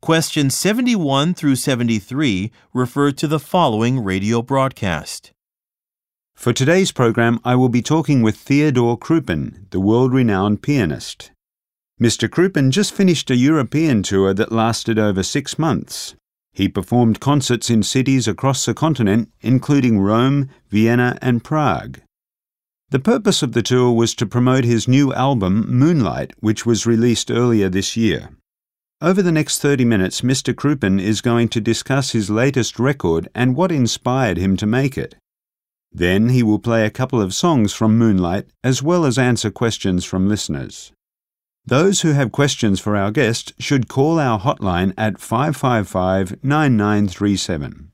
Questions 71 through 73 refer to the following radio broadcast. For today's program, I will be talking with Theodore Crouppen, the world renowned pianist. Mr. Crouppen just finished a European tour that lasted over six months. He performed concerts in cities across the continent, including Rome, Vienna, and Prague. The purpose of the tour was to promote his new album, Moonlight, which was released earlier this year. Over the next 30 minutes, Mr. Crouppen is going to discuss his latest record and what inspired him to make it. Then he will play a couple of songs from Moonlight as well as answer questions from listeners. Those who have questions for our guest should call our hotline at 555 9937.